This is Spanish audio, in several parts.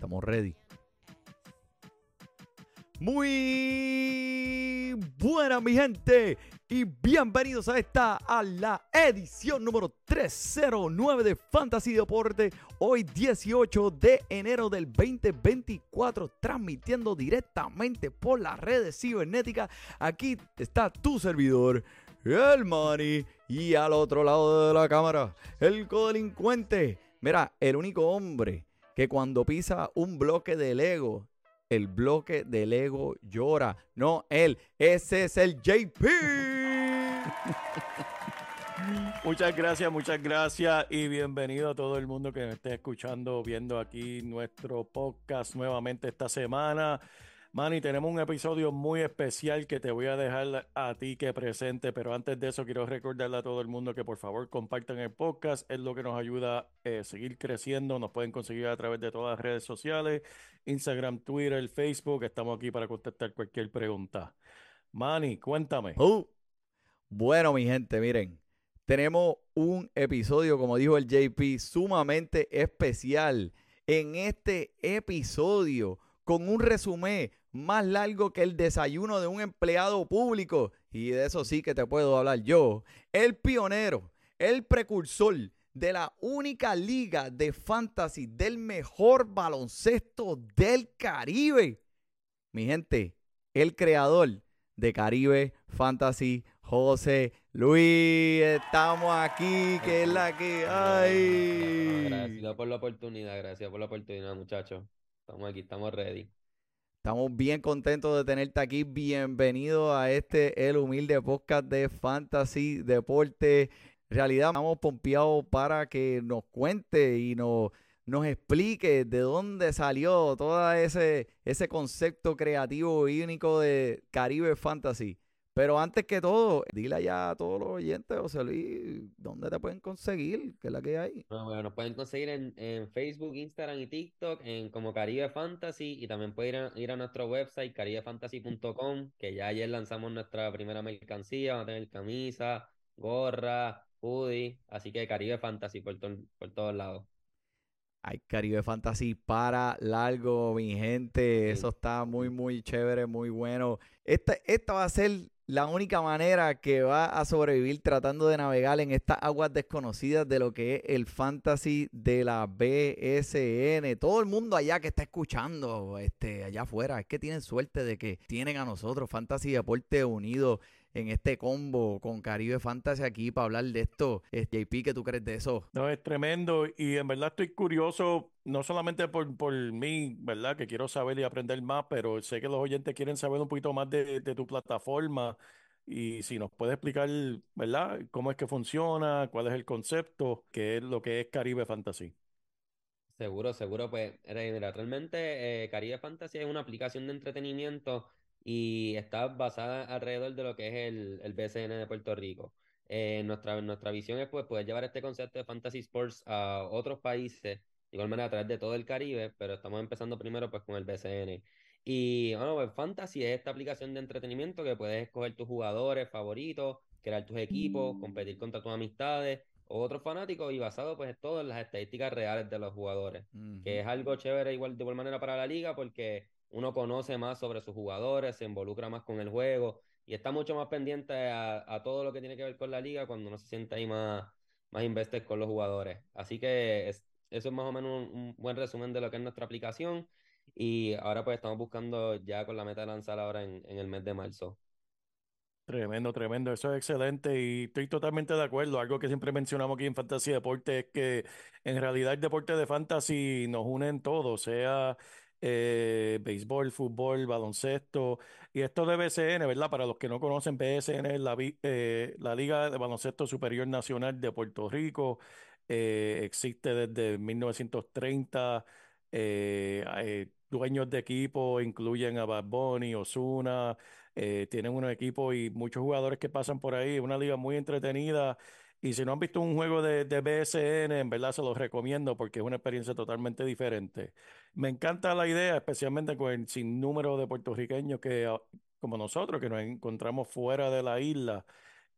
Estamos ready. Muy buena mi gente y bienvenidos a esta a la edición número 309 de Fantasy Deporte. Hoy 18 de enero del 2024 transmitiendo directamente por las redes cibernéticas. Aquí está tu servidor, el Money y al otro lado de la cámara, el codelincuente. Mira, el único hombre que cuando pisa un bloque de Lego, el bloque de Lego llora. No él, ese es el JP. Muchas gracias, muchas gracias y bienvenido a todo el mundo que me esté escuchando, viendo aquí nuestro podcast nuevamente esta semana. Manny, tenemos un episodio muy especial que te voy a dejar a ti que presente, pero antes de eso quiero recordarle a todo el mundo que por favor compartan el podcast, es lo que nos ayuda a eh, seguir creciendo, nos pueden conseguir a través de todas las redes sociales, Instagram, Twitter, Facebook, estamos aquí para contestar cualquier pregunta. Manny, cuéntame. Uh, bueno, mi gente, miren, tenemos un episodio, como dijo el JP, sumamente especial. En este episodio, con un resumen más largo que el desayuno de un empleado público. Y de eso sí que te puedo hablar yo. El pionero, el precursor de la única liga de fantasy del mejor baloncesto del Caribe. Mi gente, el creador de Caribe Fantasy, José Luis. Estamos aquí, que es la que hay. Gracias por la oportunidad, gracias por la oportunidad, muchachos. Estamos aquí, estamos ready. Estamos bien contentos de tenerte aquí. Bienvenido a este El Humilde Podcast de Fantasy Deporte. Realidad, estamos pompeados para que nos cuente y nos, nos explique de dónde salió todo ese, ese concepto creativo y único de Caribe Fantasy. Pero antes que todo, dile allá a todos los oyentes, José Luis, ¿dónde te pueden conseguir? ¿Qué es la que hay? Bueno, nos pueden conseguir en, Facebook, Instagram y TikTok en como Caribe Fantasy y también pueden ir a, nuestro website caribefantasy.com que ya ayer lanzamos nuestra primera mercancía, vamos a tener camisa, gorra, hoodie, así que Caribe Fantasy por, por todos lados. Hay Caribe Fantasy para largo, mi gente. Eso está muy, muy chévere, muy bueno. Esta, esta va a ser la única manera que va a sobrevivir tratando de navegar en estas aguas desconocidas de lo que es el fantasy de la BSN. Todo el mundo allá que está escuchando, este, allá afuera, es que tienen suerte de que tienen a nosotros, Fantasy Deporte Unido, en este combo con Caribe Fantasy aquí para hablar de esto. JP, ¿qué tú crees de eso? No, es tremendo y en verdad estoy curioso, no solamente por, por mí, ¿verdad? Que quiero saber y aprender más, pero sé que los oyentes quieren saber un poquito más de, tu plataforma y si nos puedes explicar, ¿verdad? Cómo es que funciona, cuál es el concepto, qué es lo que es Caribe Fantasy. Seguro, seguro, pues mira, realmente eh, Caribe Fantasy es una aplicación de entretenimiento y está basada alrededor de lo que es el, el BCN de Puerto Rico. Eh, nuestra, nuestra visión es pues, poder llevar este concepto de Fantasy Sports a otros países, de igual manera a través de todo el Caribe, pero estamos empezando primero pues con el BCN. Y bueno, pues Fantasy es esta aplicación de entretenimiento que puedes escoger tus jugadores favoritos, crear tus equipos, competir contra tus amistades o otros fanáticos y basado pues todo en las estadísticas reales de los jugadores, que es algo chévere igual de igual manera para la liga porque uno conoce más sobre sus jugadores, se involucra más con el juego y está mucho más pendiente a, todo lo que tiene que ver con la liga cuando uno se siente ahí más, más invested con los jugadores. Así que eso es más o menos un, buen resumen de lo que es nuestra aplicación y ahora pues estamos buscando ya con la meta de lanzar ahora en, el mes de marzo. Tremendo, tremendo, eso es excelente y estoy totalmente de acuerdo. Algo que siempre mencionamos aquí en Fantasy Deporte es que en realidad el deporte de fantasy nos une en todo, sea eh, béisbol, fútbol, baloncesto. Y esto de BCN, ¿verdad? Para los que no conocen, BSN es la, eh, la Liga de Baloncesto Superior Nacional de Puerto Rico. Eh, existe desde 1930. dueños de equipo incluyen a Bad Bunny, Osuna. tienen unos equipos y muchos jugadores que pasan por ahí. Una liga muy entretenida y si no han visto un juego de, de, BSN, en verdad se los recomiendo porque es una experiencia totalmente diferente. Me encanta la idea, especialmente con el sinnúmero de puertorriqueños que, ah, como nosotros, que nos encontramos fuera de la isla.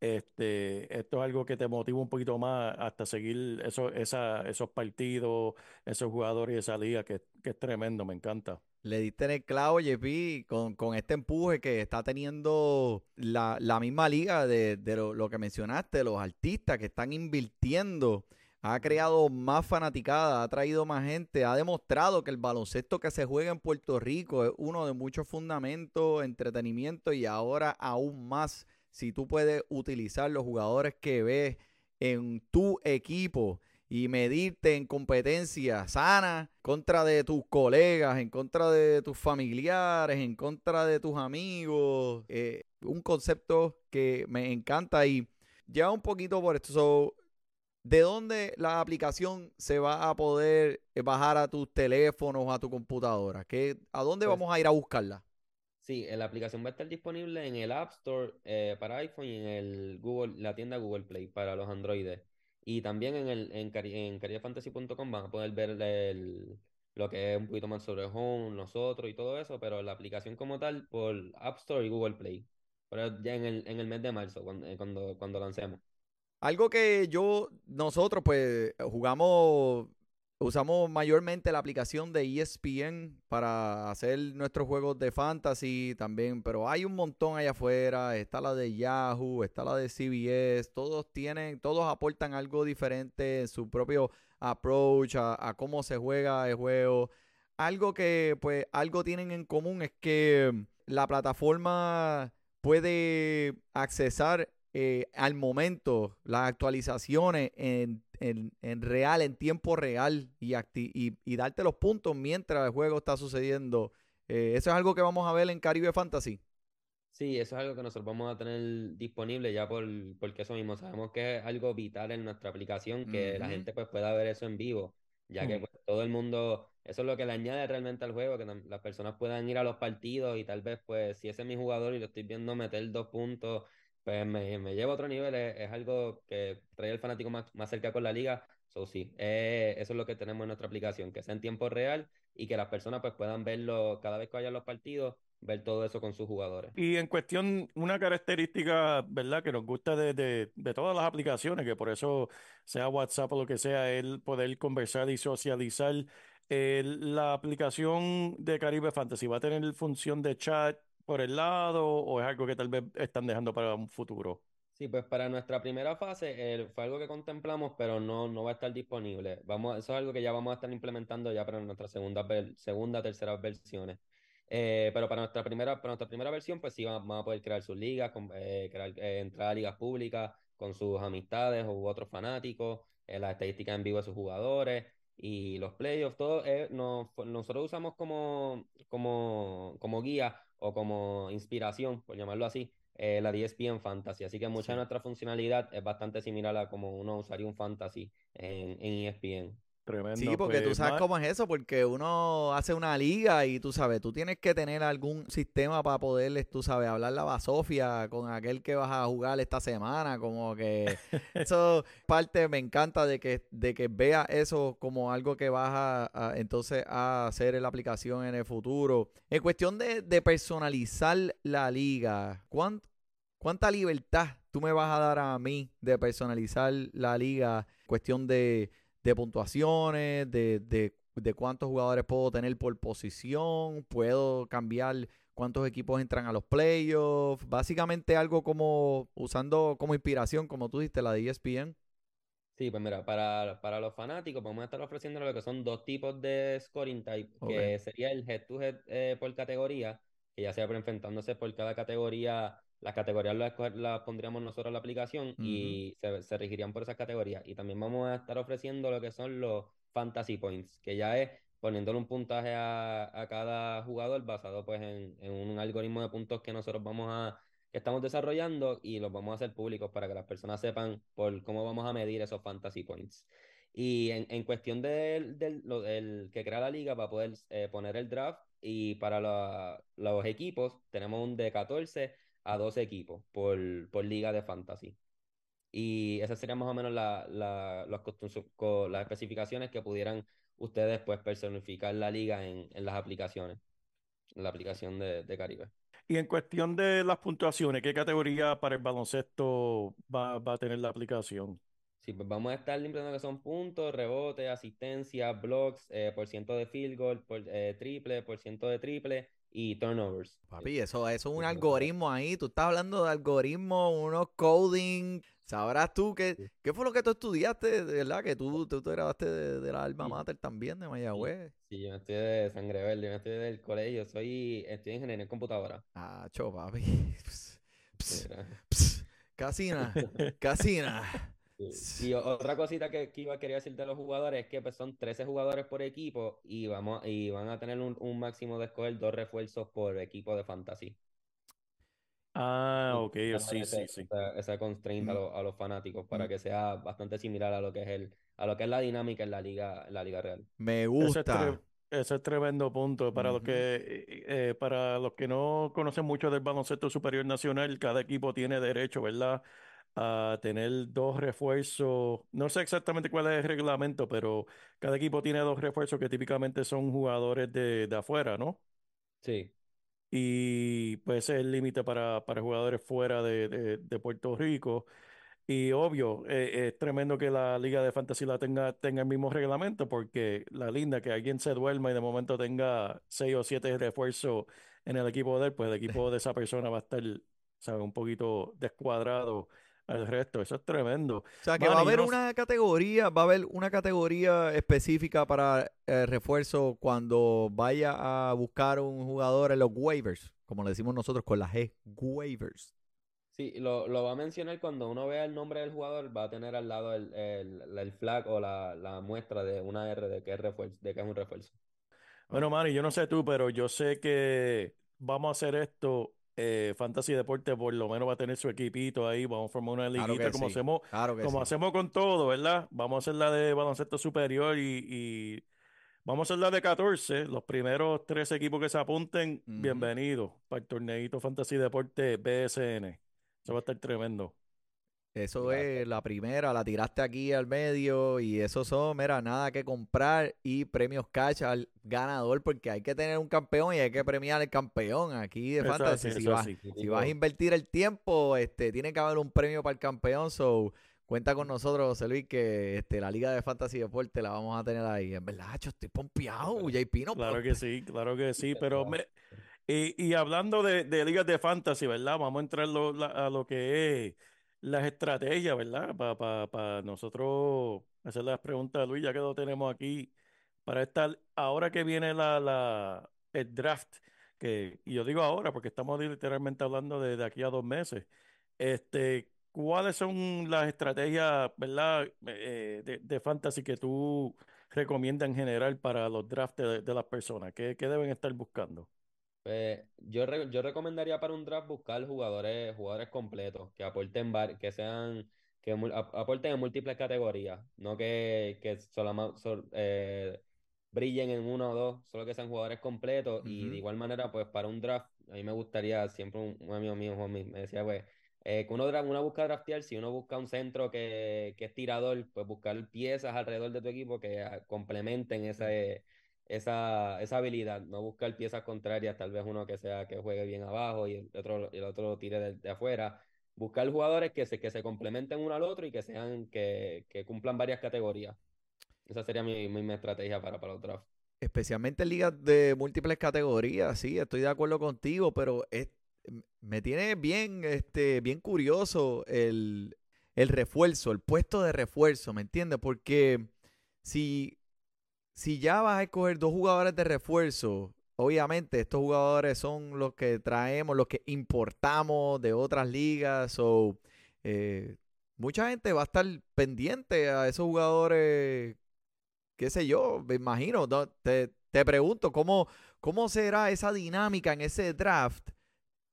este, esto es algo que te motiva un poquito más hasta seguir eso, esos partidos, esos jugadores y esa liga que, que es tremendo, me encanta. Le diste en el clavo, JP, con, con este empuje que está teniendo la, la misma liga de, de lo, lo que mencionaste, los artistas que están invirtiendo ha creado más fanaticada, ha traído más gente, ha demostrado que el baloncesto que se juega en Puerto Rico es uno de muchos fundamentos, entretenimiento y ahora aún más si tú puedes utilizar los jugadores que ves en tu equipo y medirte en competencia sana contra de tus colegas, en contra de tus familiares, en contra de tus amigos. Eh, un concepto que me encanta y lleva un poquito por esto. ¿De dónde la aplicación se va a poder bajar a tus teléfonos, a tu computadora? ¿Qué, ¿A dónde Pues vamos a ir a buscarla? Sí, eh, la aplicación va a estar disponible en el App Store eh, para iPhone y en el Google, la tienda Google Play para los Androides. Y también en el en, en caribefantasy.com van a poder ver el- lo que es un poquito más sobre Home, nosotros y todo eso, pero la aplicación como tal por App Store y Google Play. Pero ya en el, en el mes de marzo, cuando, eh, cuando, cuando lancemos. Algo que yo, nosotros pues jugamos, usamos mayormente la aplicación de ESPN para hacer nuestros juegos de fantasy también, pero hay un montón allá afuera, está la de Yahoo, está la de CBS, todos tienen, todos aportan algo diferente en su propio approach a, cómo se juega el juego. Algo que pues algo tienen en común es que la plataforma puede accesar eh, al momento las actualizaciones en, en- en real, en tiempo real y, acti- y, y darte los puntos mientras el juego está sucediendo. Eh, eso es algo que vamos a ver en Caribe Fantasy. Sí, eso es algo que nosotros vamos a tener disponible ya por, porque eso mismo, sabemos que es algo vital en nuestra aplicación, que la gente pues pueda ver eso en vivo, ya que Mm. pues, todo el mundo, eso es lo que le añade realmente al juego, que las personas puedan ir a los partidos y tal vez pues si ese es mi jugador y lo estoy viendo meter dos puntos, pues me, lleva a otro nivel, es, algo que trae al fanático más, más cerca con la liga, so sí, eh, eso es lo que tenemos en nuestra aplicación, que sea en tiempo real y que las personas pues puedan verlo cada vez que vayan los partidos, ver todo eso con sus jugadores. Y en cuestión, una característica, ¿verdad? Que nos gusta de, de, todas las aplicaciones, que por eso sea WhatsApp o lo que sea, el poder conversar y socializar. La aplicación de Caribe Fantasy va a tener función de chat por el lado o es algo que tal vez están dejando para un futuro. Sí, pues para nuestra primera fase fue algo que contemplamos, pero no, no va a estar disponible. Vamos, eso es algo que ya vamos a estar implementando ya para nuestra segunda, segunda, tercera versiones. Eh, pero para nuestra primera, para nuestra primera versión, pues sí, va- vamos a poder crear sus ligas, con- eh, crear, eh, entrar a ligas públicas con sus amistades u otros fanáticos, las estadísticas en vivo de sus jugadores y los playoffs, todo eh, nos- nosotros usamos como, como, como guía o como inspiración, por llamarlo así, eh, la de ESPN Fantasy. Así que mucha de nuestra funcionalidad es bastante similar a como uno usaría un Fantasy en, en E ESPN. Tremendo. Sí, porque tú Pues, sabes cómo es eso, porque uno hace una liga y tú sabes, tú tienes que tener algún sistema para poderles, tú sabes, hablar la basofia con aquel que vas a jugar esta semana, como que eso parte me encanta de que de que vea eso como algo que vas a, a- entonces a hacer en la aplicación en el futuro. En cuestión de, de personalizar la liga, ¿cuán- ¿cuánta libertad tú me vas a dar a mí de personalizar la liga? Cuestión de de puntuaciones, de, de, de cuántos jugadores puedo tener por posición, puedo cambiar cuántos equipos entran a los playoffs, básicamente algo como usando como inspiración, como tú dijiste, la de ESPN. Sí, pues mira, para, para los fanáticos vamos a estar ofreciendo lo que son dos tipos de scoring type, que sería el head to head eh, por categoría, que ya sea enfrentándose por cada categoría, las categorías las, pondríamos nosotros en la aplicación y se, se regirían por esas categorías. Y también vamos a estar ofreciendo lo que son los fantasy points, que ya es poniéndole un puntaje a, a cada jugador basado pues en, en un algoritmo de puntos que nosotros vamos a que estamos desarrollando y los vamos a hacer públicos para que las personas sepan por cómo vamos a medir esos fantasy points. Y en, en cuestión del, del que crea la liga, va a poder eh, poner el draft y para la- los equipos tenemos un de 14 a 12 equipos por, por liga de fantasy. Y esas serían más o menos la- la- las, las especificaciones que pudieran ustedes pues personificar la liga en, en las aplicaciones, en la aplicación de, de Caribe. Y en cuestión de las puntuaciones, ¿qué categoría para el baloncesto va, va a tener la aplicación? Sí, pues vamos a estar limpiando que son puntos, rebote, asistencia, blocks, eh, por ciento de field goal, por, eh, triple, por ciento de triple y turnovers. Papi, eso, eso es un Sí, algoritmo ahí. Tú estás hablando de algoritmo, unos coding. Sabrás tú qué, Sí. qué fue lo que tú estudiaste, verdad, que tú, tú te grabaste de, de la alma Sí. mater también, de Mayagüez. Sí, yo no estoy de sangre verde, yo estoy del colegio, soy, estoy ingeniería en computadora. Ah, cho, papi. Ps, Sí, ps, era- ps. Sí. Y otra cosita que, que iba, quería decir de los jugadores es que pues, son 13 jugadores por equipo y, vamos, y van a tener un, un máximo de escoger dos refuerzos por equipo de fantasy. Ah, ok, sí, ese- sí, sí. Esa, esa constraint a, los- a los fanáticos para Mm. que sea bastante similar a lo que es el, a lo que es la dinámica en la liga, en la liga real. Me gusta. ese es tremendo punto. Para los que, eh, eh, para los que no conocen mucho del baloncesto superior nacional, cada equipo tiene derecho, ¿verdad? A tener dos refuerzos. No sé exactamente cuál es el reglamento, pero cada equipo tiene dos refuerzos que típicamente son jugadores de, de afuera, ¿no? Sí, Y pues ese es el límite para, para jugadores fuera de, de- de Puerto Rico. Y obvio, eh, es tremendo que la Liga de Fantasy la tenga, tenga el mismo reglamento, porque la linda que alguien se duerma y de momento tenga seis o siete refuerzos en el equipo de él, pues el equipo de esa persona va a estar, ¿sabes? Un poquito descuadrado al resto. Eso es tremendo. O sea, que va a haber no- una categoría, va a haber una categoría específica para eh, refuerzo cuando vaya a buscar un jugador en los waivers, como le decimos nosotros con la G, waivers. sí, lo, lo va a mencionar cuando uno vea el nombre del jugador, va a tener al lado el, el, el flag o la, la muestra de una R de que es refuerzo, de que es un refuerzo. Bueno, Manny, yo no sé tú, pero yo sé que vamos a hacer esto. Eh, Fantasy Deporte por lo menos va a tener su equipito ahí. Vamos a formar una liguita como sí, hacemos, Claro como sí. hacemos con todo, ¿verdad? Vamos a hacer la de baloncesto superior y, y vamos a hacer la de 14. Los primeros tres equipos que se apunten, bienvenidos para el torneito Fantasy Deporte BSN. Eso va a estar tremendo. Eso es la primera, la tiraste aquí al medio y eso son, mira, nada que comprar y premios cash al ganador porque hay que tener un campeón y hay que premiar al campeón aquí de Eso es Fantasy. así, Si vas, así. si vas a invertir el tiempo, este, tiene que haber un premio para el campeón, so cuenta con nosotros, José Luis, que este, la Liga de Fantasy Deporte la vamos a tener ahí. En verdad, yo estoy pompeado, JP no Claro que sí, claro que sí, pero me, y, y hablando de, de ligas de fantasy, ¿verdad? Vamos a entrar lo- la- a lo que es las estrategias, ¿verdad? Para nosotros hacer las preguntas a Luis, ya que lo tenemos aquí, para estar, ahora que viene la, la, el draft, que, y yo digo ahora porque estamos literalmente hablando de, de aquí a dos meses, este, ¿cuáles son las estrategias, ¿verdad? eh, de, de fantasy que tú recomiendas en general para los drafts de, de las personas? ¿Qué, qué deben estar buscando? Pues, yo, re- yo recomendaría para un draft buscar jugadores, jugadores completos, que aporten que sean, que ap- aporten en múltiples categorías, no que, que solama- sol- eh, brillen en uno o dos, solo que sean jugadores completos. Y de igual manera, pues para un draft, a mí me gustaría, siempre un, un amigo mío, Juanmi, me decía, pues, eh, que uno, uno busca draftear, si uno busca un centro que, que es tirador, pues buscar piezas alrededor de tu equipo que ah, complementen ese esa, esa habilidad, no buscar piezas contrarias, tal vez uno que sea que juegue bien abajo y el otro, el otro lo tire de, de afuera. Buscar jugadores que se, que se complementen uno al otro y que sean, que, que cumplan varias categorías. Esa sería mi, mi, mi estrategia para, para los drafts. especialmente en ligas de múltiples categorías, sí, estoy de acuerdo contigo, pero es- me tiene bien, este, bien curioso el, el refuerzo, el puesto de refuerzo, ¿me entiendes? Porque si, si ya vas a escoger dos jugadores de refuerzo, obviamente estos jugadores son los que traemos, los que importamos de otras ligas, o mucha gente va a estar pendiente a esos jugadores qué sé yo, me imagino. no, Te, te pregunto, ¿cómo, ¿cómo será esa dinámica en ese draft?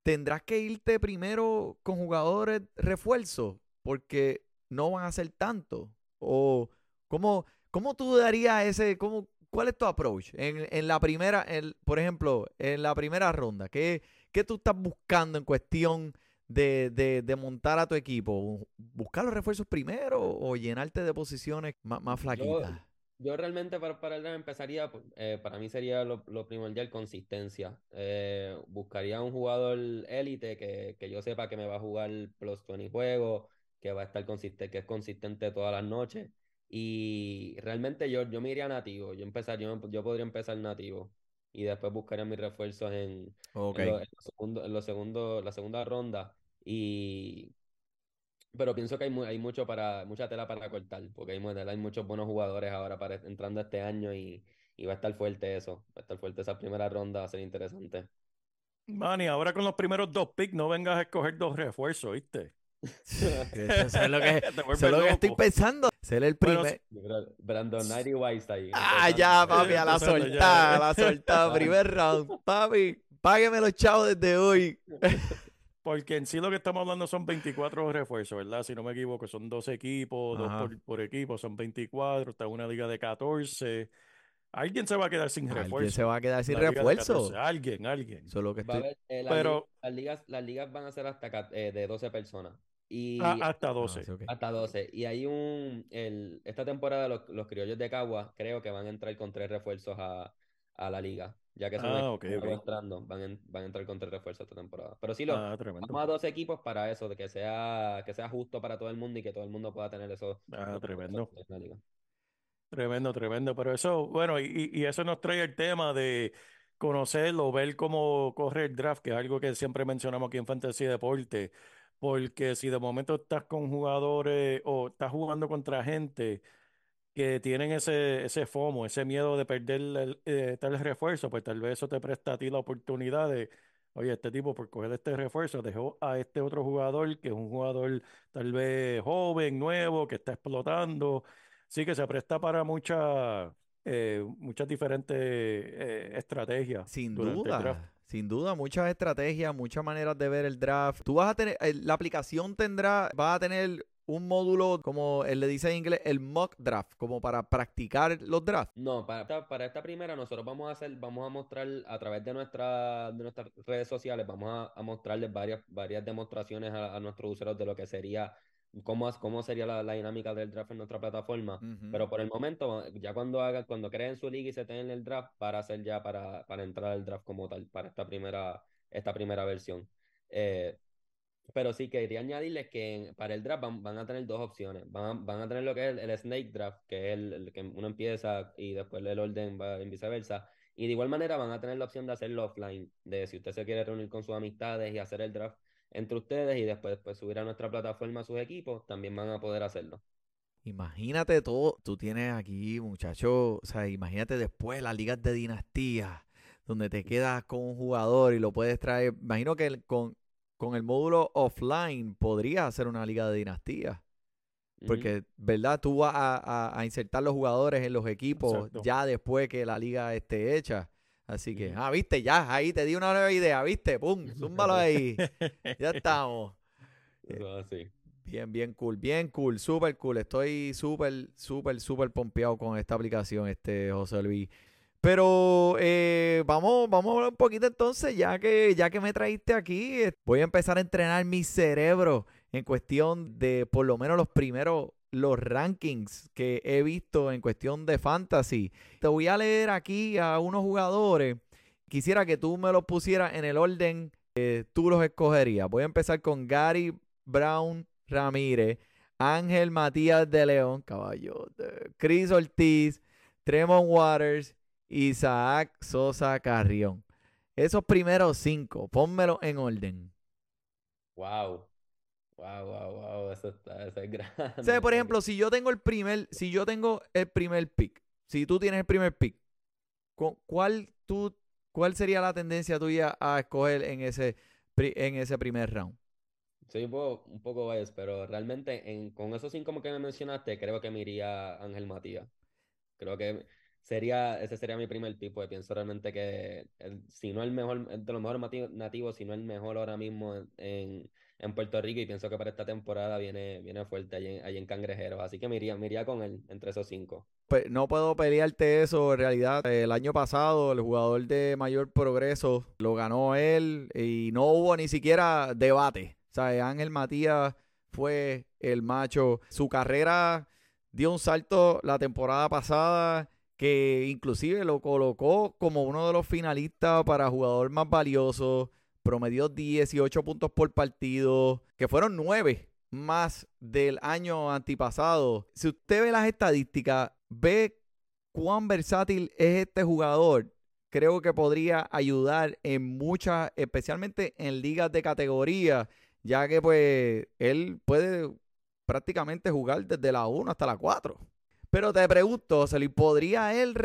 ¿Tendrás que irte primero con jugadores refuerzos? Porque no van a ser tanto. ¿O cómo, cómo tú darías ese, cómo, cuál es tu approach? En, en la primera, en- por ejemplo, en la primera ronda, ¿qué, qué tú estás buscando en cuestión de, de- de montar a tu equipo? ¿Buscar los refuerzos primero o llenarte de posiciones más, más flaquitas? Yo realmente para, para empezaría, pues, eh, para mí sería lo, lo primordial consistencia. Eh, buscaría un jugador élite que, que yo sepa que me va a jugar plus 20 juegos, que va a estar consistente, que es consistente todas las noches. Y realmente yo, yo me iría nativo, yo empezaría, yo, yo podría empezar nativo y después buscaría mis refuerzos en, Ok. en, lo- la segunda ronda. Y pero pienso que hay, mu- hay mucho para, mucha tela para cortar, porque hay, hay muchos buenos jugadores ahora para, entrando este año y, y va a estar fuerte eso, va a estar fuerte esa primera ronda, va a ser interesante. Manny, ahora con los primeros dos picks no vengas a escoger dos refuerzos, ¿viste? Eso es lo que, Te eso vuelves es lo que estoy pensando. Ser el primer. Brandon Knight y Whiteside. Ah, ya, papi, a la soltada, a la soltada. Primer round. Papi, págueme los chavos desde hoy. Porque en sí lo que estamos hablando son 24 refuerzos, ¿verdad? Si no me equivoco, son 12 equipos, dos por, por equipo, son 24, está una liga de 14. Alguien se va a quedar sin Alguien refuerzo. se va a quedar sin refuerzo. 14. Alguien, alguien. Eso es lo que Va a estoy. haber, eh, las, Pero- ligas, las ligas, las ligas van a ser hasta eh, de 12 personas. Y Ah, hasta Ah, 12. sí, ok. hasta 12. Y hay un, el, esta temporada los, los criollos de Cagua creo que van a entrar con tres refuerzos a, a la liga. Ya que son Ah, equipos ok, nuevos ok. entrando, van, en- van a entrar con tres refuerzos esta temporada. Pero sí, lo, Ah, tremendo. vamos a dos equipos para eso, de que sea, que sea justo para todo el mundo y que todo el mundo pueda tener esos Ah, tremendo. refuerzos en la liga. Tremendo, tremendo. Pero eso, bueno, y, y- y eso nos trae el tema de conocerlo, ver cómo corre el draft, que es algo que siempre mencionamos aquí en Fantasy Deporte. Porque si de momento estás con jugadores o estás jugando contra gente que tienen ese, ese FOMO, ese miedo de perder el, eh, tal refuerzo, pues tal vez eso te presta a ti la oportunidad de, oye, este tipo por coger este refuerzo dejó a este otro jugador, que es un jugador tal vez joven, nuevo, que está explotando. Sí que se presta para muchas, eh, muchas diferentes eh, estrategias Sin durante el draft. duda, sin duda, muchas estrategias, muchas maneras de ver el draft. Tú vas a tener, la aplicación tendrá, va a tener un módulo, como él le dice en inglés, el mock draft, como para practicar los drafts. No, para esta, para esta primera nosotros vamos a hacer, vamos a mostrar a través de, nuestra, de nuestras redes sociales, vamos a, a mostrarles varias, varias demostraciones a, a nuestros usuarios de lo que sería, cómo, cómo sería la, la dinámica del draft en nuestra plataforma. Pero por el momento, ya cuando hagan, cuando creen su liga y se tengan el draft, para hacer ya para, para entrar al draft como tal, para esta primera, esta primera versión. Eh, pero sí quería añadirles que para el draft van, van a tener dos opciones. Van a, van a tener lo que es el, el snake draft, que es el, el que uno empieza y después el orden va en viceversa. Y de igual manera van a tener la opción de hacerlo offline, de si usted se quiere reunir con sus amistades y hacer el draft entre ustedes y después pues, subir a nuestra plataforma a sus equipos, también van a poder hacerlo. Imagínate todo, tú tienes aquí, muchacho, o sea, imagínate después las ligas de dinastía, donde te quedas con un jugador y lo puedes traer. Imagino que el- con, con el módulo offline podrías hacer una liga de dinastía. Porque, ¿verdad? Tú vas a, a- a insertar los jugadores en los equipos Exacto. ya después que la liga esté hecha. Así que, ah, viste, ya, ahí te di una nueva idea, viste, pum, zúmbalo ahí. ya estamos. Eso es así. Bien, bien cool, bien cool, súper cool. Estoy súper, súper, súper pompeado con esta aplicación, este José Luis. Pero eh, vamos, vamos a hablar un poquito entonces, ya que, ya que me traíste aquí, eh, voy a empezar a entrenar mi cerebro en cuestión de por lo menos los primeros, los rankings que he visto en cuestión de fantasy. Te voy a leer aquí a unos jugadores. Quisiera que tú me los pusieras en el orden tú los escogerías. Voy a empezar con Gary Brown Ramírez, Ángel Matías de León, caballote, Chris Ortiz, Tremont Waters, Isaac Sosa Carrión. Esos primeros cinco, pónmelo en orden. Wow. Wow, wow, wow. Eso, está, eso es grande. O sea, por ejemplo, si yo tengo el primer, si yo tengo el primer pick, si tú tienes el primer pick, cu- ¿cuál tú, cuál sería la tendencia tuya a escoger en ese, en ese primer round? Soy un poco, un poco biased, pero realmente en, con esos cinco que me mencionaste, creo que me iría Ángel Matías. Creo que sería, ese sería mi primer pick, porque pienso realmente que el- si no el mejor, el de los mejores nativos, si no el mejor ahora mismo en, en, en Puerto Rico, y pienso que para esta temporada viene, viene fuerte allí en, allí en Cangrejeros. Así que me iría, con él entre esos cinco. Pe- no puedo pelearte eso. En realidad, el año pasado, el jugador de mayor progreso lo ganó él y no hubo ni siquiera debate. O sea, Ángel Matías fue el macho. Su carrera dio un salto la temporada pasada que inclusive lo colocó como uno de los finalistas para jugador más valioso, promedió 18 puntos por partido, que fueron 9 más del año antipasado. Si usted ve las estadísticas, ve cuán versátil es este jugador. Creo que podría ayudar en muchas, especialmente en ligas de categoría, ya que pues él puede prácticamente jugar desde la 1 hasta la 4. Pero te pregunto, le ¿podría él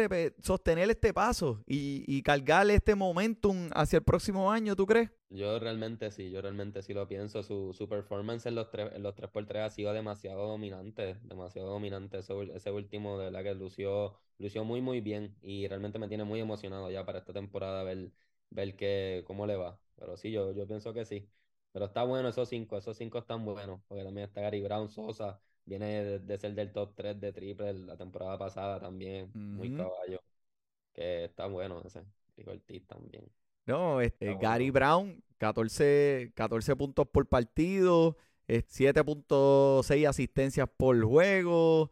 sostener este paso y, y cargarle este momentum hacia el próximo año, tú crees? Yo realmente sí, yo realmente sí lo pienso. Su, su performance en los, tres, en los 3x3 ha sido demasiado dominante, demasiado dominante. Ese, ese último, de verdad que lució, lució muy, muy bien y realmente me tiene muy emocionado ya para esta temporada ver, ver que, cómo le va. Pero sí, yo, yo pienso que sí. Pero está bueno esos cinco, esos cinco están buenos, porque también está Gary Brown, Sosa, viene de, ser del top 3 de triple la temporada pasada también, muy caballo, que está bueno ese, Rick también. No, este, Gary Brown, 14, 14 puntos por partido, 7.6 asistencias por juego,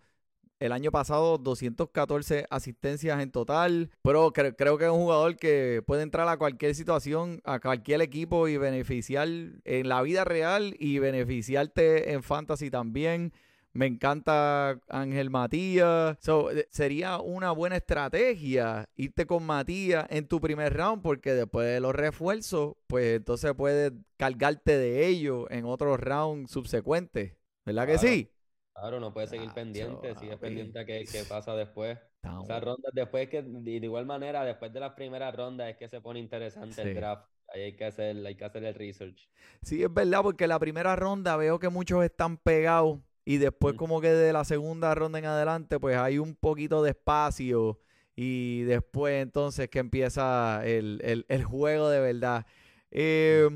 el año pasado 214 asistencias en total, pero creo que es un jugador que puede entrar a cualquier situación, a cualquier equipo y beneficiar en la vida real y beneficiarte en fantasy también. Me encanta Ángel Matías. Eh, sería una buena estrategia irte con Matías en tu primer round porque después de los refuerzos, pues entonces puedes cargarte de ellos en otros rounds subsecuentes. ¿Verdad que sí? Claro, no puedes seguir pendiente, sigue pendiente a qué, pasa después. Esas rondas, después que, de igual manera, después de las primeras rondas es que se pone interesante el draft. Ahí hay que, hacer, hay que hacer el research. Sí, es verdad, porque la primera ronda veo que muchos están pegados y después como que de la segunda ronda en adelante, pues hay un poquito de espacio y después entonces que empieza el, el juego de verdad. Eh,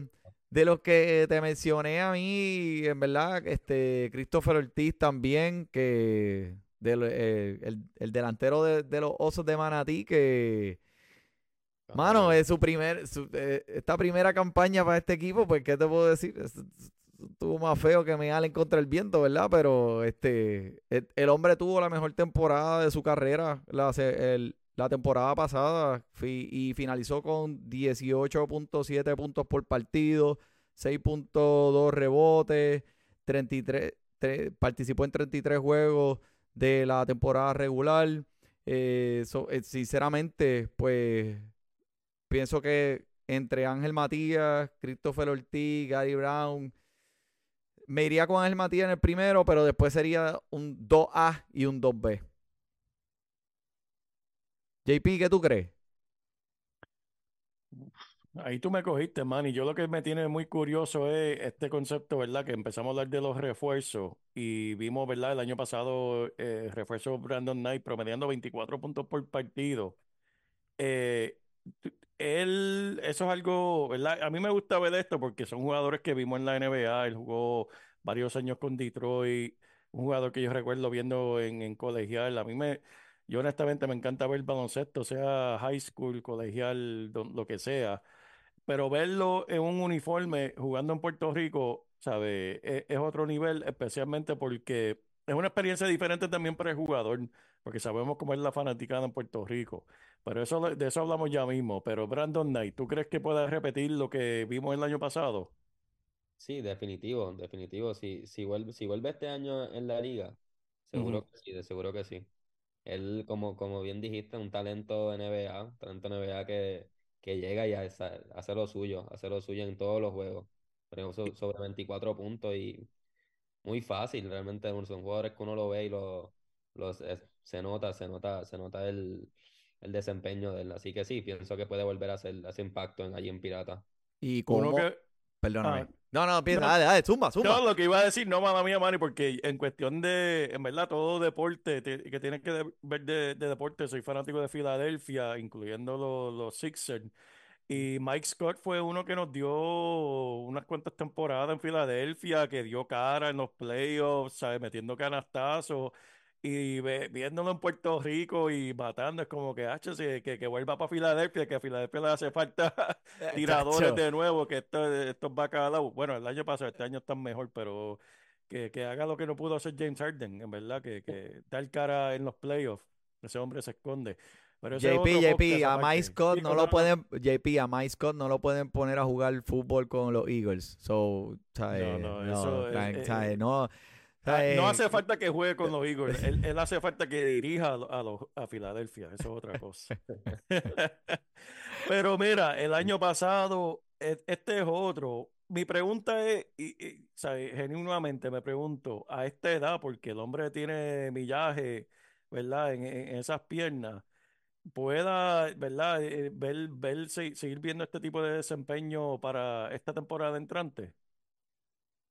de los que te mencioné a mí, en verdad, este Christopher Ortiz también, que eh, el, delantero de, los Osos de Manatí, que, mano, es su primer, eh, esta primera campaña para este equipo, pues, ¿qué te puedo decir? Estuvo más feo que me en contra el viento, ¿verdad? Pero este, el, hombre tuvo la mejor temporada de su carrera, la, el, la temporada pasada y finalizó con 18.7 puntos por partido, 6.2 rebotes, 33, participó en 33 juegos de la temporada regular. Eh, eh, sinceramente, pues pienso que entre Ángel Matías, Christopher Ortiz, Gary Brown, me iría con Ángel Matías en el primero, pero después sería un 2A y un 2B. JP, ¿qué tú crees? Ahí tú me cogiste, man, y yo lo que me tiene muy curioso es este concepto, ¿verdad? Que empezamos a hablar de los refuerzos y vimos, ¿verdad? El año pasado, eh, refuerzo Brandon Knight promediando 24 puntos por partido. Eh, él, eso es algo, ¿verdad? A mí me gusta ver esto porque son jugadores que vimos en la NBA. Él jugó varios años con Detroit, un jugador que yo recuerdo viendo en, colegial. A mí me, yo honestamente me encanta ver baloncesto, sea high school, colegial, lo que sea, pero verlo en un uniforme jugando en Puerto Rico, ¿sabe? E, es, otro nivel, especialmente porque es una experiencia diferente también para el jugador, porque sabemos cómo es la fanaticada en Puerto Rico. Pero eso, de eso hablamos ya mismo. Pero Brandon Knight, ¿tú crees que pueda repetir lo que vimos el año pasado? Sí, definitivo, definitivo. Si, si, vuelve, si vuelve este año en la liga, seguro que sí, de seguro que sí. Él, como, como bien dijiste, un talento NBA, talento NBA que, que llega y hace, lo suyo, hace lo suyo en todos los juegos. sobre 24 puntos y muy fácil, realmente son jugadores que uno lo ve y lo, se nota, se nota, se nota el, desempeño de él. Así que sí, pienso que puede volver a hacer ese impacto en, allí en Pirata. Y como, Perdóname. Ah, no, no, piensa, dale, dale, zumba, zumba. No, lo que iba a decir, no, mamá mía, Manny, porque en cuestión de, en verdad, todo deporte que tiene que ver de, deporte, soy fanático de Filadelfia, incluyendo los, los Sixers. Y Mike Scott fue uno que nos dio unas cuantas temporadas en Filadelfia, que dio cara en los playoffs, ¿sabes? Metiendo canastazos y viéndolo en Puerto Rico y matando, es como que, hacho, que, que vuelva para Filadelfia, que a Filadelfia le hace falta tiradores de nuevo, que esto, estos bacalaos, bueno, el año pasado, este año están mejor, pero que, que haga lo que no pudo hacer James Harden, en verdad, que, que dar cara en los playoffs. Ese hombre se esconde. Pero JP, JP, a. Mike Scott no lo pueden, JP, a Mike Scott no lo pueden poner a jugar fútbol con los Eagles. So. No, no, No, eso eh, eh, No, Ah, ¿sabes? No hace falta que juegue con los Eagles. Él, él hace falta que dirija a, a, los- a Filadelfia. Eso es otra cosa. Pero mira, el año pasado, e- este es otro. Mi pregunta es, y, y, ¿sabes? genuinamente me pregunto, a esta edad, porque el hombre tiene millaje, ¿verdad? En, en- esas piernas, pueda, ¿verdad? Eh, ver, ver, se- seguir viendo este tipo de desempeño para esta temporada entrante.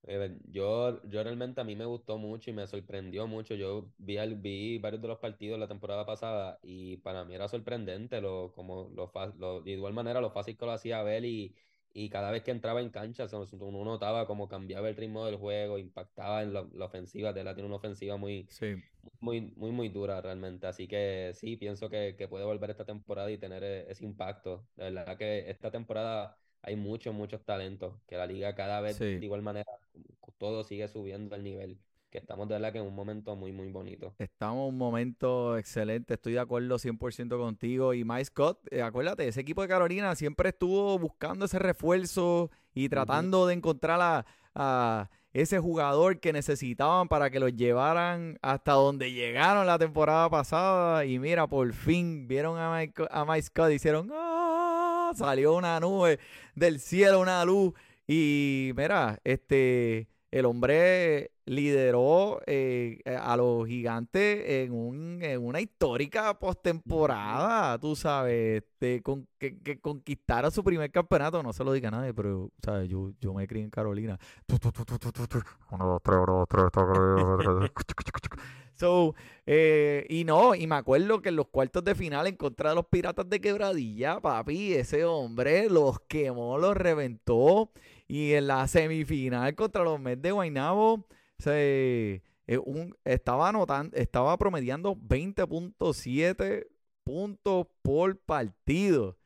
Eh, Yo, yo realmente a mí me gustó mucho y me sorprendió mucho. Yo vi, vi varios de los partidos la temporada pasada y para mí era sorprendente lo, como lo, lo- de igual manera lo fácil que lo hacía ver y, y cada vez que entraba en cancha uno notaba cómo cambiaba el ritmo del juego, impactaba en la, la ofensiva. De la tiene una ofensiva muy, Sí. muy, muy, muy dura realmente. Así que sí, pienso que, que puede volver esta temporada y tener e- ese impacto. De verdad que esta temporada hay muchos, muchos talentos, que la liga cada vez Sí. de igual manera todo sigue subiendo el nivel, que estamos de verdad que en un momento muy, muy bonito. Estamos en un momento excelente, estoy de acuerdo 100% contigo. Y Mike Scott, eh, acuérdate, ese equipo de Carolina siempre estuvo buscando ese refuerzo y tratando de encontrar a, a ese jugador que necesitaban para que los llevaran hasta donde llegaron la temporada pasada. Y mira, por fin vieron a Mike, a Mike Scott y hicieron, ¡ah! salió una nube del cielo, una luz. Y mira, este, el hombre lideró eh, a los gigantes en, un, en una histórica postemporada, tú sabes, este, con, que, que conquistaron su primer campeonato. No se lo diga a nadie, pero ¿sabes? Yo, yo me crié en Carolina. Uno, dos, tres, uno, dos, tres. So, eh, y no, y me acuerdo que en los cuartos de final en contra de los Piratas de Quebradilla, papi, ese hombre los quemó, los reventó. Y en la semifinal contra los Mets de Guaynabo, se, eh, un, estaba anotando, estaba promediando 20.7 puntos por partido.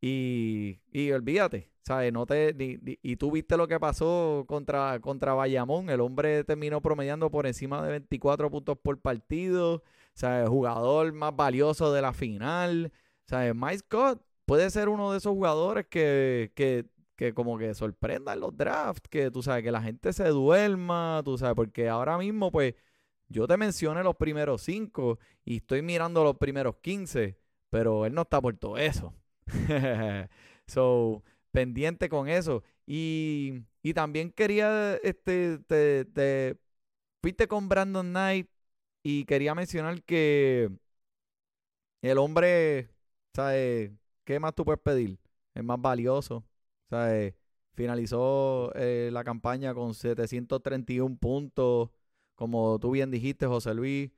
Y, y olvídate, ¿sabes? No te, ni- ni- y tú viste lo que pasó contra, contra Bayamón. El hombre terminó promediando por encima de 24 puntos por partido. ¿Sabes? Jugador más valioso de la final. ¿Sabes? Mike Scott puede ser uno de esos jugadores que, que, que como que sorprendan los drafts. Que tú sabes, que la gente se duerma. Tú sabes, porque ahora mismo, pues, yo te mencioné los primeros cinco y estoy mirando los primeros 15, pero él no está por todo eso. so, pendiente con eso. Y, y también quería, este, te, te- fuiste con Brandon Knight y quería mencionar que el hombre, ¿sabes? ¿Qué más tú puedes pedir? Es más valioso, ¿sabes? Finalizó eh, la campaña con 731 puntos, como tú bien dijiste, José Luis,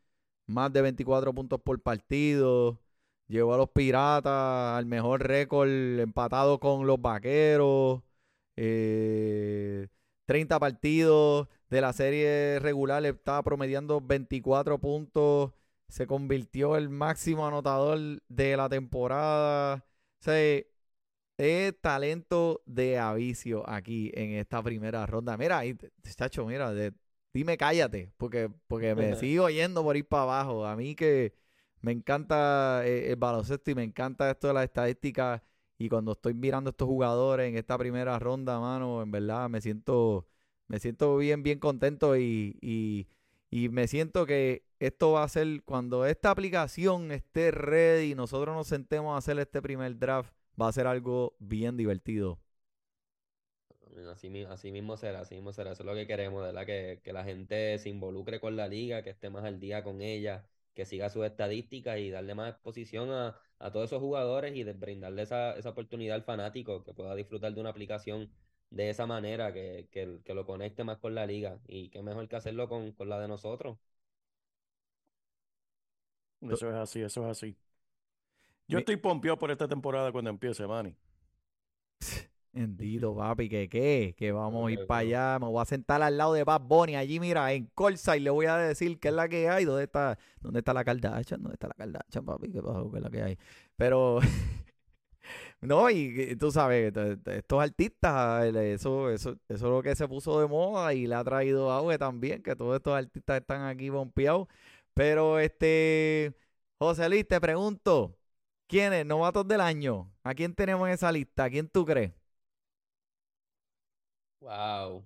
más de 24 puntos por partido. Llevó a los Piratas al mejor récord empatado con los Vaqueros. Eh, 30 partidos de la serie regular estaba promediando 24 puntos. Se convirtió el máximo anotador de la temporada. O sea, es talento de avicio aquí en esta primera ronda. Mira, chacho, mira, de- dime cállate, porque, porque me sigo yendo por ir para abajo. A mí que me encanta eh, el baloncesto y me encanta esto de las estadísticas. Y cuando estoy mirando a estos jugadores en esta primera ronda, mano, en verdad me siento, me siento bien, bien contento y, y, me siento que esto va a ser, cuando esta aplicación esté ready y nosotros nos sentemos a hacer este primer draft, va a ser algo bien divertido. Así mismo será, así mismo será. Eso es lo que queremos, ¿verdad? Que, que la gente se involucre con la liga, que esté más al día con ella, que siga sus estadísticas y darle más exposición a, a todos esos jugadores y de brindarle esa, esa oportunidad al fanático que pueda disfrutar de una aplicación de esa manera, que, que, que lo conecte más con la liga. Y qué mejor que hacerlo con, con la de nosotros. Eso es así, eso es así. Yo Mi- estoy pompeado por esta temporada cuando empiece, Manny. Bendito, papi, que qué, que vamos a ir para allá. Me voy a sentar al lado de Bad Bunny allí, mira, en Corsa y le voy a decir qué es la que hay. ¿Dónde está, dónde está la Kardashian? ¿Dónde está la Kardashian, papi? ¿Qué pasó? ¿Qué es la que hay? Pero, No, y, tú sabes, estos artistas, eso, eso, eso es lo que se puso de moda y le ha traído auge también, que todos estos artistas están aquí bompeados. Pero este, José Luis, te pregunto, ¿quiénes? Novatos del año. ¿A quién tenemos en esa lista? ¿A quién tú crees? Wow.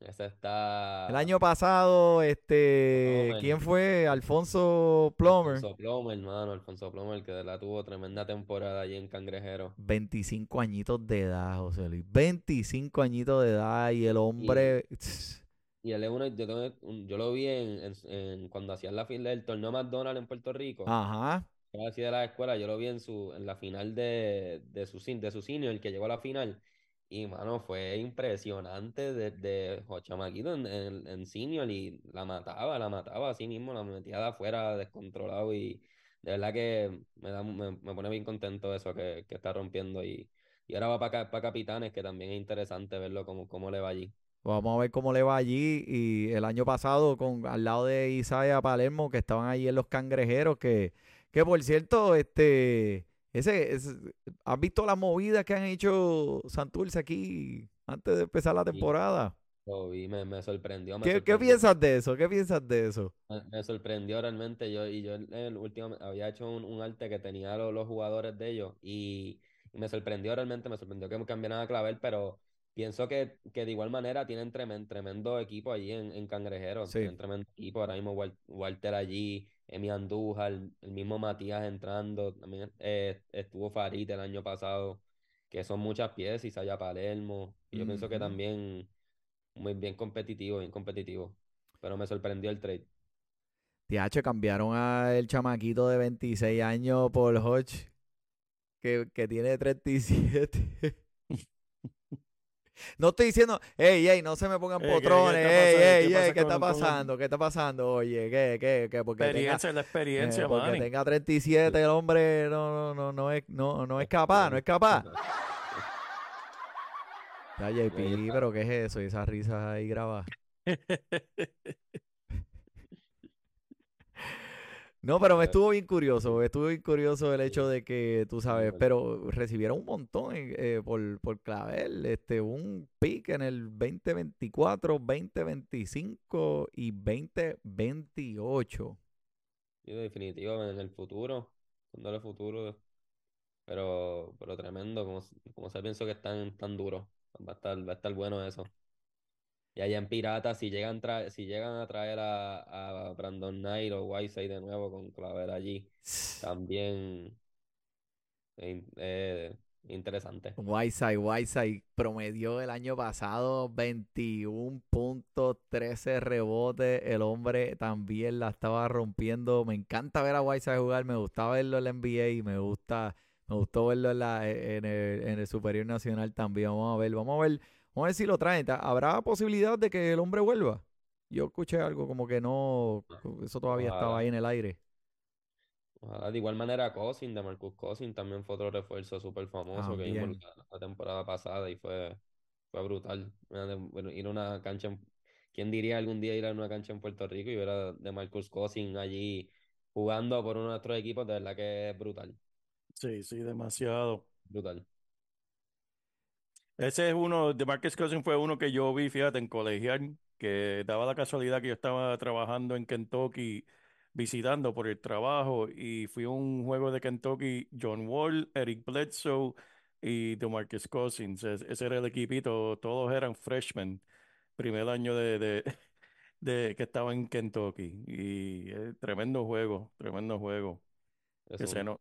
Ese está. El año pasado, este, Plomer. ¿quién fue? Alfonso Plomer. Alfonso Plomer, hermano. Alfonso Plomer, que de verdad tuvo tremenda temporada allí en Cangrejero. 25 añitos de edad, José Luis. 25 añitos de edad y el hombre... Y él es uno, yo, tengo yo lo vi en, en- en- cuando hacían la fila del torneo McDonald's en Puerto Rico. Ajá. Así de la escuela, yo lo vi en su, en la final de, de su de su senior, el que llegó a la final. Y mano, fue impresionante desde chamaquito en, en, en senior y la mataba, la mataba así mismo, la metía de afuera descontrolado y de verdad que me da, me, me pone bien contento eso que, que está rompiendo y, y ahora va para Capitanes, que también es interesante verlo cómo, cómo le va allí. Vamos a ver cómo le va allí. Y el año pasado, con al lado de Isaiah Palermo, que estaban allí en los cangrejeros, que, que por cierto, este, ese, ese- ¿has visto las movidas que han hecho Santurce aquí antes de empezar la temporada? Lo vi, me, me sorprendió, me ¿Qué, qué sorprendió. piensas de eso? ¿Qué piensas de eso? Me, me sorprendió realmente. Yo, y yo en el último había hecho un, un arte que tenía los, los jugadores de ellos y, me sorprendió realmente, me sorprendió que cambiaran a Clavel, pero pienso que, que de igual manera tienen tremendo, tremendo equipo allí en, en Cangrejero. Sí. Tienen tremendo equipo. Ahora mismo Wal- Walter allí, Emi Andújar, el mismo Matías entrando. También eh, estuvo Farid el año pasado, que son muchas piezas, Isaiah Palermo. Y yo pienso que también muy bien competitivo, bien competitivo. Pero me sorprendió el trade. TH, cambiaron al chamaquito de 26 años por Hodge, que, que tiene 37. No estoy diciendo, ey, ey, no se me pongan Eh, ¿qué- qué potrones, ey, ey, ¿Qué pasa ey, ¿qué está pasando? ¿Qué está pasando? Oye, ¿qué, qué, qué? Porque tenga, Experiencia es la eh, experiencia, porque Manny. tenga 37 el hombre no, no, no, no es, no, no es capaz, no es capaz. Ya, JP, pero ¿qué es eso? Y esas risas ahí grabadas. No, pero me Eh, estuvo bien curioso, estuvo bien curioso el hecho de que, tú sabes, pero recibieron un montón en- eh, por, por Clavel, este, un pick en el 2024, 2025 y 2028. Sí, definitivo, en el futuro, dándole el futuro, pero, pero tremendo, como, como se pienso que están tan duros, va a estar, va a estar bueno eso. Y allá en Piratas, si llegan, tra- si llegan a traer a, a Brandon Knight o Whiteside de nuevo con Claver allí, también eh, interesante. Whiteside, Whiteside promedió el año pasado 21 puntos, 13 rebotes. El hombre también la estaba rompiendo. Me encanta ver a Whiteside jugar. Me gustaba verlo en la NBA y me gusta, me gustó verlo en, la, en, el, en el Superior Nacional también. Vamos a ver, vamos a ver, vamos a ver si lo traen. ¿Habrá posibilidad de que el hombre vuelva? Yo escuché algo como que no, eso todavía estaba ahí en el aire. Ojalá, de igual manera, Cousin, de Marcus Cousin, también fue otro refuerzo súper famoso que vimos la, la temporada pasada y fue, fue brutal. Bueno, ir a una cancha, en- ¿quién diría algún día ir a una cancha en Puerto Rico y ver a de Marcus Cousin allí jugando por uno de nuestros equipos? De verdad que es brutal, Sí, sí, demasiado. brutal. Ese es uno, de Marcus Cousins fue uno que yo vi, fíjate, en colegial, que daba la casualidad que yo estaba trabajando en Kentucky, visitando por el trabajo, y fui a un juego de Kentucky, John Wall, Eric Bledsoe y DeMarcus Cousins. Es- Ese era el equipito, todos eran freshmen, primer año de, de, de que estaba en Kentucky. Y eh, tremendo juego, tremendo juego. Eso Ese no,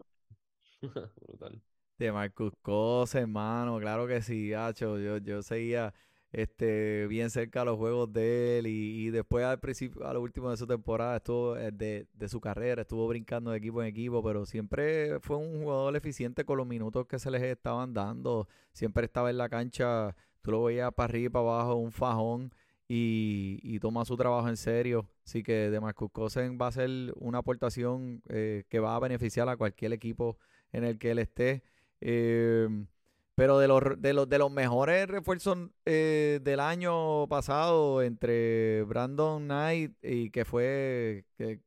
brutal. De Marcus Cousins, hermano, claro que sí, hacho. Yo, yo seguía este, bien cerca de los juegos de él y, y después al principio, a lo último de su temporada, estuvo eh, de, de su carrera, estuvo brincando de equipo en equipo, pero siempre fue un jugador eficiente con los minutos que se les estaban dando. Siempre estaba en la cancha, tú lo veías para arriba y para abajo, un fajón y, y toma su trabajo en serio. Así que de Marcus Cousins va a ser una aportación eh, que va a beneficiar a cualquier equipo en el que él esté. Eh, pero de los, de los, de los mejores refuerzos eh, del año pasado entre Brandon Knight y que fue, que,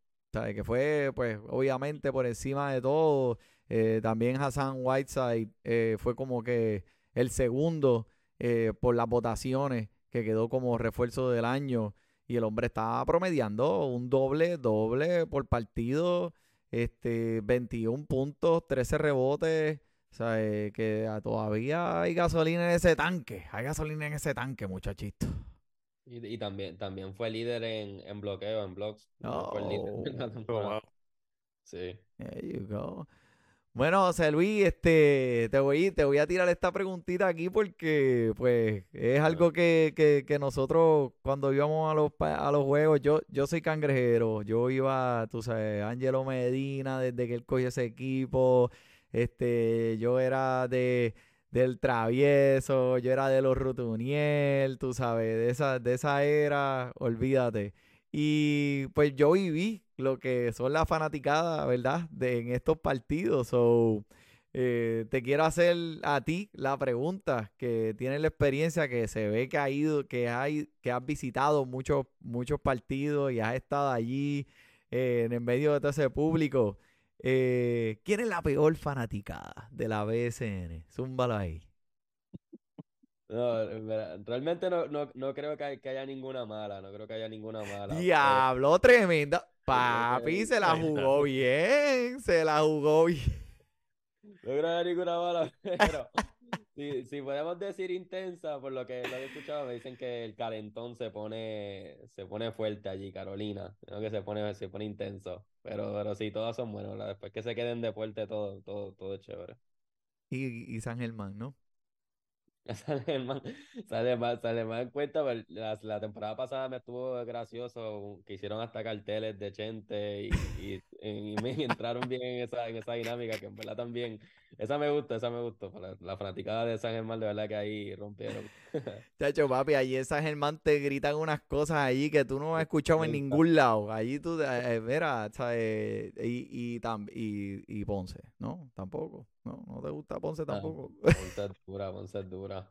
que fue, pues, obviamente por encima de todo, Eh, también Hassan Whiteside eh, fue como que el segundo eh, por las votaciones que quedó como refuerzo del año. Y el hombre estaba promediando un doble, doble por partido, este, 21 puntos, 13 rebotes. O sea, eh, que todavía hay gasolina en ese tanque. Hay gasolina en ese tanque, muchachito. Y, y también, también fue líder en, en bloqueo, en blocks. Fue el líder en Oh. Oh, wow. Sí. There you go. Bueno, José Luis, este, te voy, te voy a tirar esta preguntita aquí porque, pues, es algo que, que, que nosotros cuando íbamos a los, a los juegos, yo, yo soy cangrejero, yo iba, tú sabes, Ángelo Medina, desde que él cogió ese equipo, este, yo era de, del Travieso, yo era de los Rutuniel, tú sabes, de esa, de esa era, olvídate. Y pues yo viví lo que son las fanaticadas, ¿verdad? De, en estos partidos. So, eh, te quiero hacer a ti la pregunta, que tienes la experiencia, que se ve que ha ido, que hay, que has visitado muchos, muchos partidos y has estado allí eh, en el medio de todo ese público. Eh, ¿quién es la peor fanaticada de la BSN? Zúmbalo ahí. No, realmente no, no, no creo que, hay- que haya ninguna mala, no creo que haya ninguna mala. Eh, Diablo, tremenda. Papi, se la jugó bien, se la jugó bien. no creo que haya ninguna mala, pero si, si podemos decir intensa, por lo que lo he escuchado, me dicen que el calentón se pone, se pone fuerte allí, Carolina, creo que se pone, se pone intenso, pero, pero sí, todas son buenas, ¿verdad? Después que se queden en deporte, todo, todo, todo es chévere. Y, y San Germán, ¿no? Sale más, sale más, sale más en cuenta, pero la, la temporada pasada me estuvo gracioso que hicieron hasta carteles de Chente y, y, y me entraron bien en esa, en esa dinámica que en verdad también, esa me gusta, esa me gustó, la, la fanaticada de San Germán de verdad que ahí rompieron. Chacho, papi, allí en San Germán te gritan unas cosas allí que tú no has escuchado en ningún lado. Allí tú, eh, mira, ¿sabes? Y, y, tam- y, y Ponce, ¿no? Tampoco. No, no te gusta Ponce tampoco. Ponce es dura, Ponce es dura.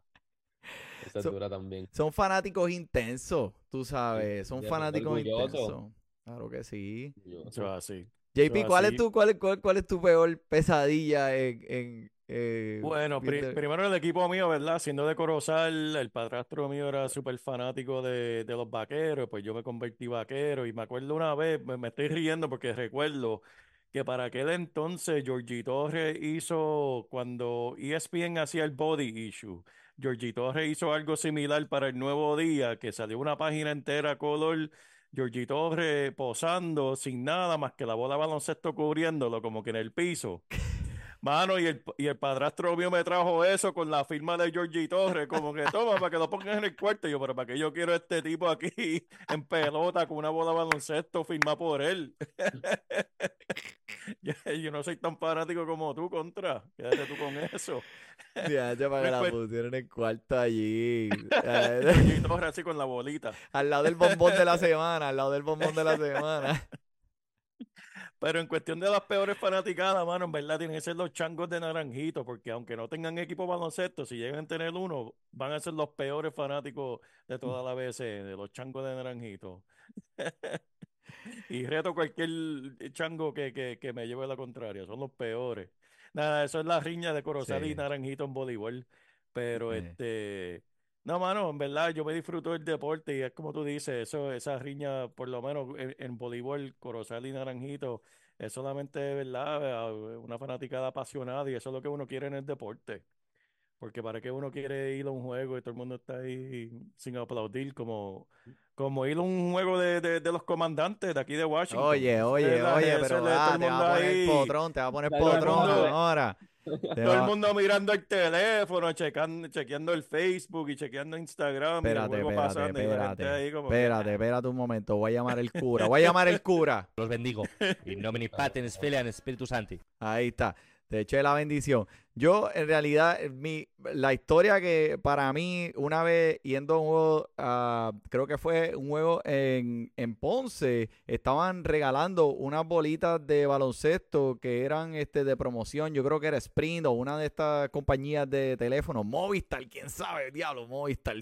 Ponce es So- dura también. Son fanáticos intensos, tú sabes. Son fanáticos intensos. Claro que sí. Yo- así. JP, ¿cuál es tu, cuál, es- cuál, cuál es tu peor pesadilla en, en eh, Bueno, pri- primero el equipo mío, ¿verdad? Siendo de Corozal, el padrastro mío era súper fanático de, de los vaqueros, pues yo me convertí vaquero y me acuerdo una vez, me, me estoy riendo porque recuerdo que para aquel entonces Georgie Torres hizo, cuando ESPN hacía el Body Issue, Georgie Torres hizo algo similar para el Nuevo Día, que salió una página entera color, Georgie Torres posando sin nada más que la bola de baloncesto cubriéndolo como que en el piso. Mano, y el, y el padrastro mío me trajo eso con la firma de Georgie Torres, como que toma para que lo pongas en el cuarto. Y yo, pero para que yo quiero a este tipo aquí en pelota con una bola de baloncesto firmada por él. yo, yo no soy tan fanático como tú, contra. Quédate tú con eso. Ya, ya para que la pusieron en el cuarto allí. Georgie Torres así con la bolita. al lado del bombón de la semana, al lado del bombón de la semana. Pero en cuestión de las peores fanaticadas, mano, en verdad tienen que ser los changos de naranjito, porque aunque no tengan equipo baloncesto, si llegan a tener uno, van a ser los peores fanáticos de toda la BCN, de los changos de naranjito. Y reto cualquier chango que, que, que me lleve la contraria, son los peores. Nada, eso es la riña de Corozal Sí. y Naranjito en voleibol. Pero Sí. este, no, mano, en verdad yo me disfruto del deporte y es como tú dices, eso, esa riña, por lo menos en, en voleibol, Corozal y Naranjito, es solamente, ¿verdad? eh, Una fanaticada apasionada y eso es lo que uno quiere en el deporte. Porque para qué uno quiere ir a un juego y todo el mundo está ahí sin aplaudir, como, como ir a un juego de, de, de los comandantes de aquí de Washington. Oye, Eso oye, es la- oye, eso pero es de todo ah, el te va mundo a poner ahí. potrón, te va a poner Todo el potrón mundo- ahora. Te Todo el mundo mirando el teléfono, checando, chequeando el Facebook y chequeando Instagram Espérate, espérate, espérate. como Espérate, espérate un momento. Voy a llamar el cura. Voy a llamar el cura. Los bendigo. In nomine Patens, Filian, Spiritus Santi. Ahí está. Te eché la bendición. Yo, en realidad, eh, mi, la historia que para mí, una vez yendo a un juego, ah, creo que fue un juego en, en Ponce, estaban regalando unas bolitas de baloncesto que eran este de promoción. Yo creo que era Sprint o una de estas compañías de teléfono. Movistar, quién sabe, diablo, Movistar,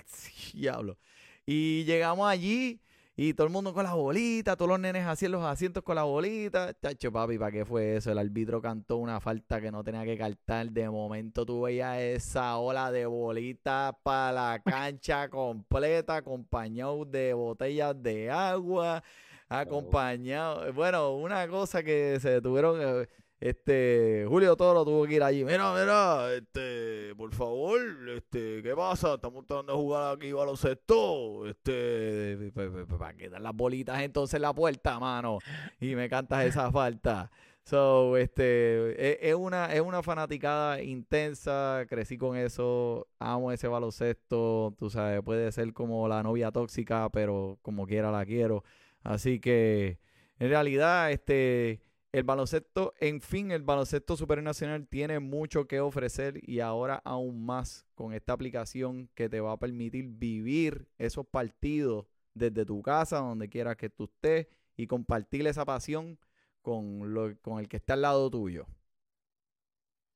diablo. Y llegamos allí Y todo el mundo con la bolita, todos los nenes así en los asientos con la bolita. Chacho, papi, ¿para qué fue eso? El árbitro cantó una falta que no tenía que cantar. De momento tú veías esa ola de bolitas para la cancha completa, acompañado de botellas de agua, acompañado. Bueno, una cosa que se tuvieron. Este, Julio Toro tuvo que ir allí. Mira, mira, este, por favor, este, ¿qué pasa? Estamos tratando de jugar aquí baloncesto. Este, para quitar las bolitas entonces en la puerta, mano. Y me cantas esa falta. So, este, es, es una, es una fanaticada intensa. Crecí con eso. Amo ese baloncesto. Tú sabes, puede ser como la novia tóxica, pero como quiera la quiero. Así que, en realidad, este, el baloncesto, en fin, el baloncesto supernacional tiene mucho que ofrecer y ahora aún más con esta aplicación que te va a permitir vivir esos partidos desde tu casa, donde quieras que tú estés, y compartir esa pasión con, lo, con el que está al lado tuyo.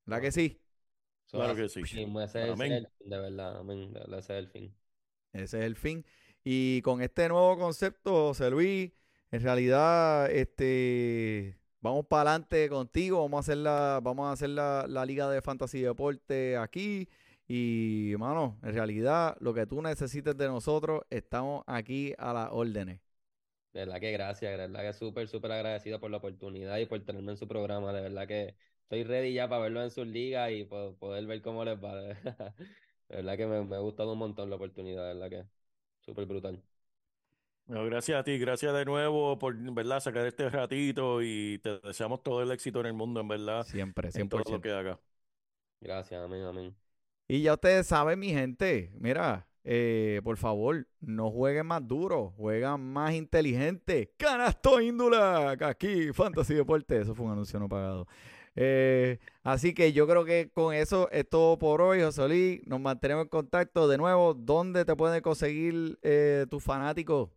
¿Verdad que sí? Claro que sí. mismo, ese, es el fin, de verdad, amén, de verdad, ese es el fin. Ese es el fin. Y con este nuevo concepto, José Luis, en realidad, este, vamos para adelante contigo. Vamos a hacer la, vamos a hacer la, la liga de fantasy deporte aquí. Y, mano, en realidad, lo que tú necesites de nosotros, estamos aquí a las órdenes. De verdad que gracias, de verdad que súper, súper agradecido por la oportunidad y por tenerme en su programa. De verdad que estoy ready ya para verlo en sus ligas y po- poder ver cómo les va. De verdad que me, me ha gustado un montón la oportunidad, de verdad que súper brutal. No, gracias a ti, gracias de nuevo por, ¿verdad?, sacar este ratito y te deseamos todo el éxito en el mundo, en verdad, Siempre, en todo lo 100%. que hagas. Gracias, amén, amén. Y ya ustedes saben, mi gente, mira, eh, por favor, no jueguen más duro, juegan más inteligente. Canasto índula, aquí, Fantasy Deporte, eso fue un anuncio no pagado. Eh, así que yo creo que con eso es todo por hoy, José Luis. Nos mantenemos en contacto de nuevo. ¿Dónde te pueden conseguir eh, tus fanáticos?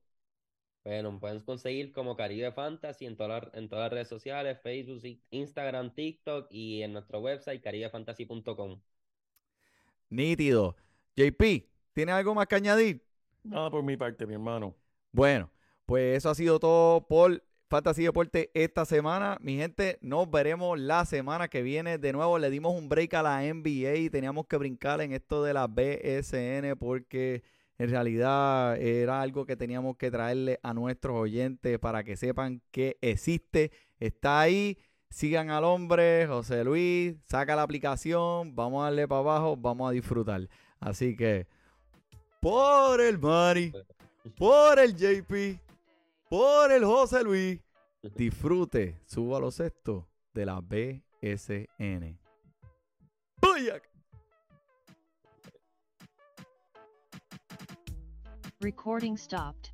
Bueno, me pueden conseguir como Caribe Fantasy en todas las, en todas las redes sociales, Facebook, Instagram, TikTok y en nuestro website caribefantasy.com. Nítido. JP, ¿tienes algo más que añadir? Nada por mi parte, mi hermano. Bueno, pues eso ha sido todo por Fantasy Deporte esta semana. Mi gente, nos veremos la semana que viene. De nuevo, le dimos un break a la NBA y teníamos que brincar en esto de la BSN porque en realidad era algo que teníamos que traerle a nuestros oyentes para que sepan que existe. Está ahí. Sigan al hombre, José Luis, saca la aplicación, vamos a darle para abajo, vamos a disfrutar. Así que, por el Mari, por el JP, por el José Luis, disfrute su baloncesto de la BSN. ¡Vaya! Recording stopped.